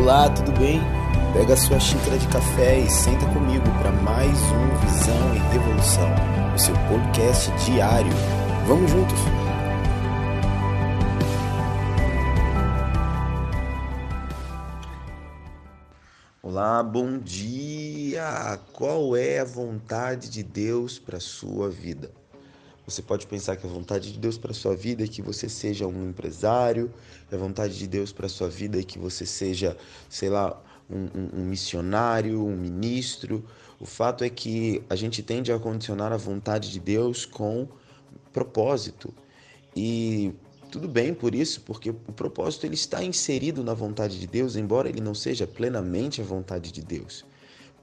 Olá, tudo bem? Pega sua xícara de café e senta comigo para mais um Visão e Revolução, o seu podcast diário. Vamos juntos? Olá, bom dia! Qual é a vontade de Deus para sua vida? Você pode pensar que a vontade de Deus para sua vida é que você seja um empresário, a vontade de Deus para sua vida é que você seja, sei lá, um, um, um, missionário, um ministro. O fato é que a gente tende a condicionar a vontade de Deus com propósito. E tudo bem por isso, porque o propósito ele está inserido na vontade de Deus, embora ele não seja plenamente a vontade de Deus.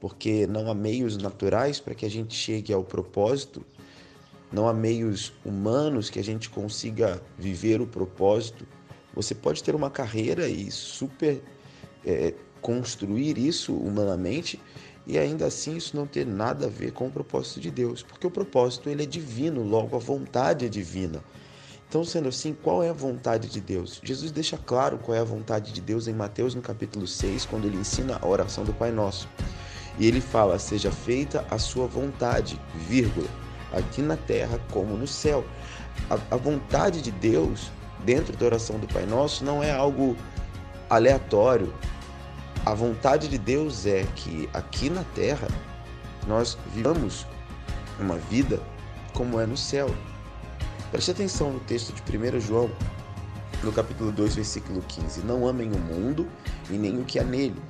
Porque não há meios naturais para que a gente chegue ao propósito não há meios humanos que a gente consiga viver o propósito. Você pode ter uma carreira e super é, construir isso humanamente e ainda assim isso não ter nada a ver com o propósito de Deus, porque o propósito ele é divino, logo a vontade é divina. Então, sendo assim, qual é a vontade de Deus? Jesus deixa claro qual é a vontade de Deus em Mateus no capítulo 6, quando ele ensina a oração do Pai Nosso. E ele fala: "Seja feita a sua vontade, vírgula, aqui na terra como no céu. A, a vontade de Deus dentro da oração do Pai Nosso não é algo aleatório. A vontade de Deus é que aqui na terra nós vivamos uma vida como é no céu. Preste atenção no texto de 1 João, no capítulo 2, versículo 15. Não amem o mundo e nem o que há nele.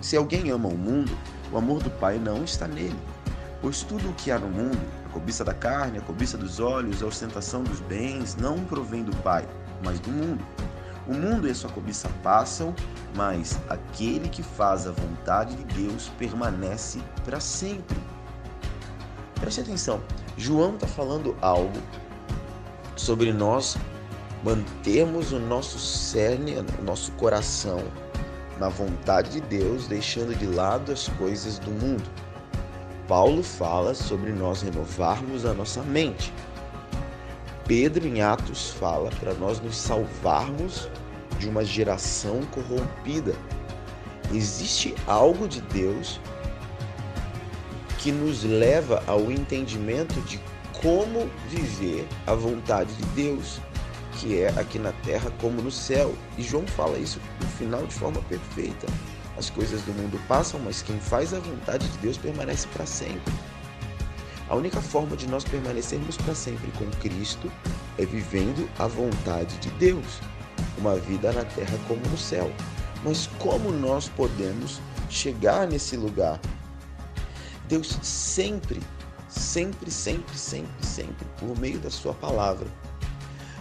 Se alguém ama o mundo, o amor do Pai não está nele. Pois tudo o que há no mundo, cobiça da carne, a cobiça dos olhos, a ostentação dos bens, não provém do Pai, mas do mundo. O mundo e a sua cobiça passam, mas aquele que faz a vontade de Deus permanece para sempre. Preste atenção, João está falando algo sobre nós mantermos o nosso cerne, o nosso coração na vontade de Deus, deixando de lado as coisas do mundo. Paulo fala sobre nós renovarmos a nossa mente. Pedro, em Atos, fala para nós nos salvarmos de uma geração corrompida. Existe algo de Deus que nos leva ao entendimento de como viver a vontade de Deus, que é aqui na terra como no céu. E João fala isso no final de forma perfeita. As coisas do mundo passam, mas quem faz a vontade de Deus permanece para sempre. A única forma de nós permanecermos para sempre com Cristo é vivendo a vontade de Deus, uma vida na terra como no céu. Mas como nós podemos chegar nesse lugar? Deus sempre, sempre, sempre, sempre, sempre, por meio da Sua palavra,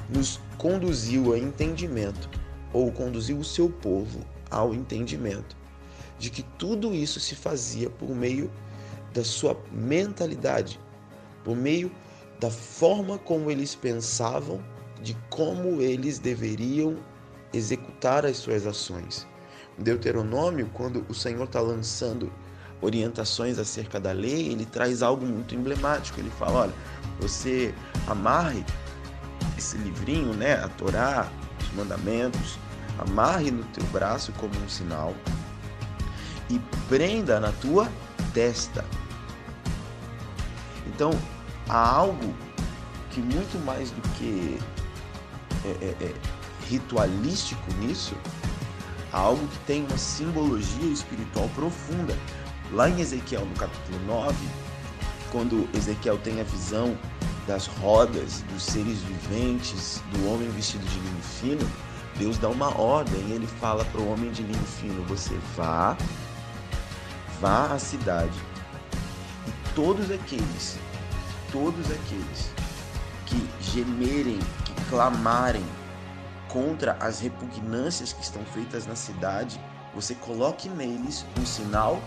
nos conduziu a entendimento, ou conduziu o seu povo ao entendimento de que tudo isso se fazia por meio da sua mentalidade, por meio da forma como eles pensavam, de como eles deveriam executar as suas ações. Deuteronômio, quando o Senhor está lançando orientações acerca da lei, ele traz algo muito emblemático. Ele fala: olha, você amarre esse livrinho, né, a Torá, os mandamentos, amarre no teu braço como um sinal e prenda na tua testa. Então, há algo que muito mais do que é, é, é, ritualístico nisso, há algo que tem uma simbologia espiritual profunda. Lá em Ezequiel, no capítulo 9, quando Ezequiel tem a visão das rodas, dos seres viventes, do homem vestido de linho fino, Deus dá uma ordem e ele fala para o homem de linho fino: você vá vá à cidade e todos aqueles, todos aqueles que gemerem, que clamarem contra as repugnâncias que estão feitas na cidade, você coloque neles um sinal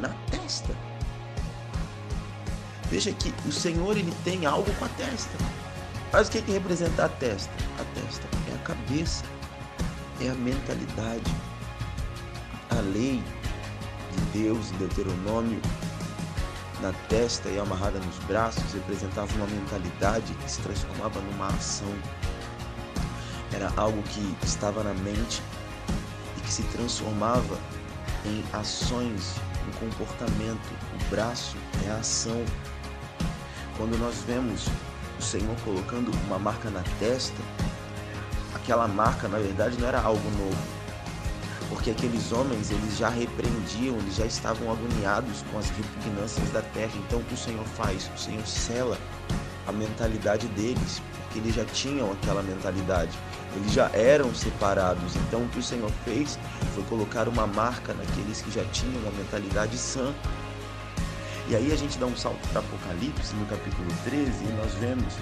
na testa. Veja que o Senhor ele tem algo com a testa. Mas o que, é que representa a testa? A testa é a cabeça, é a mentalidade, a lei, de Deus em Deuteronômio na testa e amarrada nos braços representava uma mentalidade que se transformava numa ação. Era algo que estava na mente e que se transformava em ações, em comportamento. O braço é a ação. Quando nós vemos o Senhor colocando uma marca na testa, aquela marca na verdade não era algo novo. Porque aqueles homens, eles já repreendiam, eles já estavam agoniados com as repugnâncias da terra. Então o que o Senhor faz? O Senhor sela a mentalidade deles, porque eles já tinham aquela mentalidade. Eles já eram separados. Então o que o Senhor fez foi colocar uma marca naqueles que já tinham uma mentalidade sã. E aí a gente dá um salto para Apocalipse, no capítulo 13, e nós vemos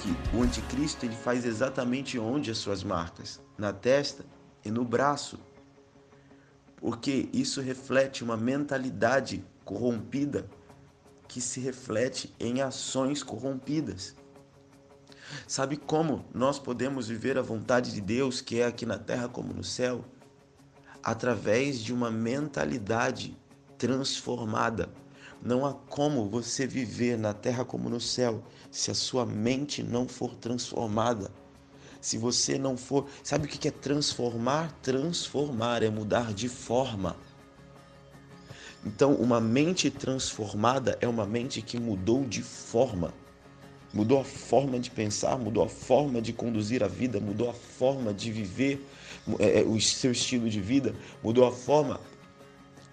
que o anticristo ele faz exatamente onde as suas marcas, na testa e no braço. Porque isso reflete uma mentalidade corrompida que se reflete em ações corrompidas. Sabe como nós podemos viver a vontade de Deus, que é aqui na terra como no céu? Através de uma mentalidade transformada não há como você viver na terra como no céu se a sua mente não for transformada. Se você não for. Sabe o que é transformar? Transformar é mudar de forma. Então, uma mente transformada é uma mente que mudou de forma. Mudou a forma de pensar, mudou a forma de conduzir a vida, mudou a forma de viver é, é, o seu estilo de vida, mudou a forma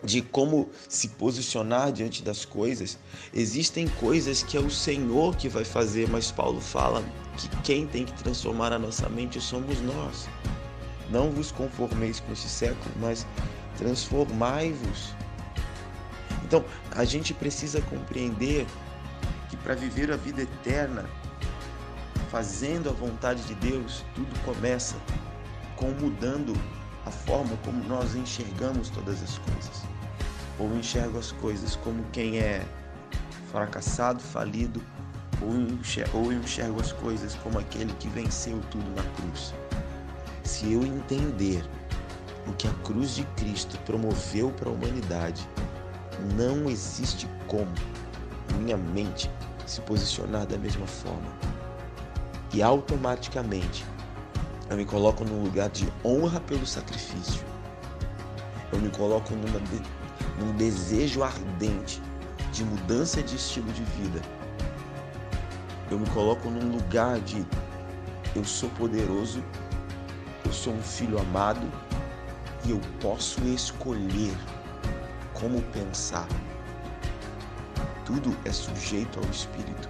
de como se posicionar diante das coisas. Existem coisas que é o Senhor que vai fazer, mas Paulo fala que quem tem que transformar a nossa mente somos nós. Não vos conformeis com este século, mas transformai-vos. Então, a gente precisa compreender que para viver a vida eterna, fazendo a vontade de Deus, tudo começa com mudando a forma como nós enxergamos todas as coisas. Ou enxergo as coisas como quem é fracassado, falido, ou enxergo, ou enxergo as coisas como aquele que venceu tudo na cruz. Se eu entender o que a cruz de Cristo promoveu para a humanidade, não existe como minha mente se posicionar da mesma forma. E automaticamente eu me coloco num lugar de honra pelo sacrifício. Eu me coloco numa, num desejo ardente de mudança de estilo de vida. Eu me coloco num lugar de eu sou poderoso, eu sou um filho amado e eu posso escolher como pensar. Tudo é sujeito ao Espírito.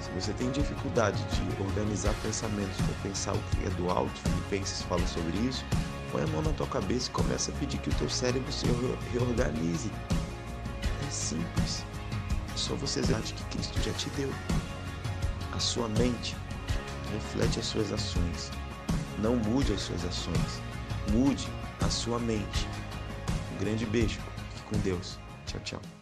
Se você tem dificuldade de organizar pensamentos para pensar o que é do alto, Filipenses fala sobre isso, põe a mão na tua cabeça e começa a pedir que o teu cérebro se reorganize. É simples. É só você ver que Cristo já te deu. A sua mente reflete as suas ações. Não mude as suas ações. Mude a sua mente. Um grande beijo. Fique com Deus. Tchau, tchau.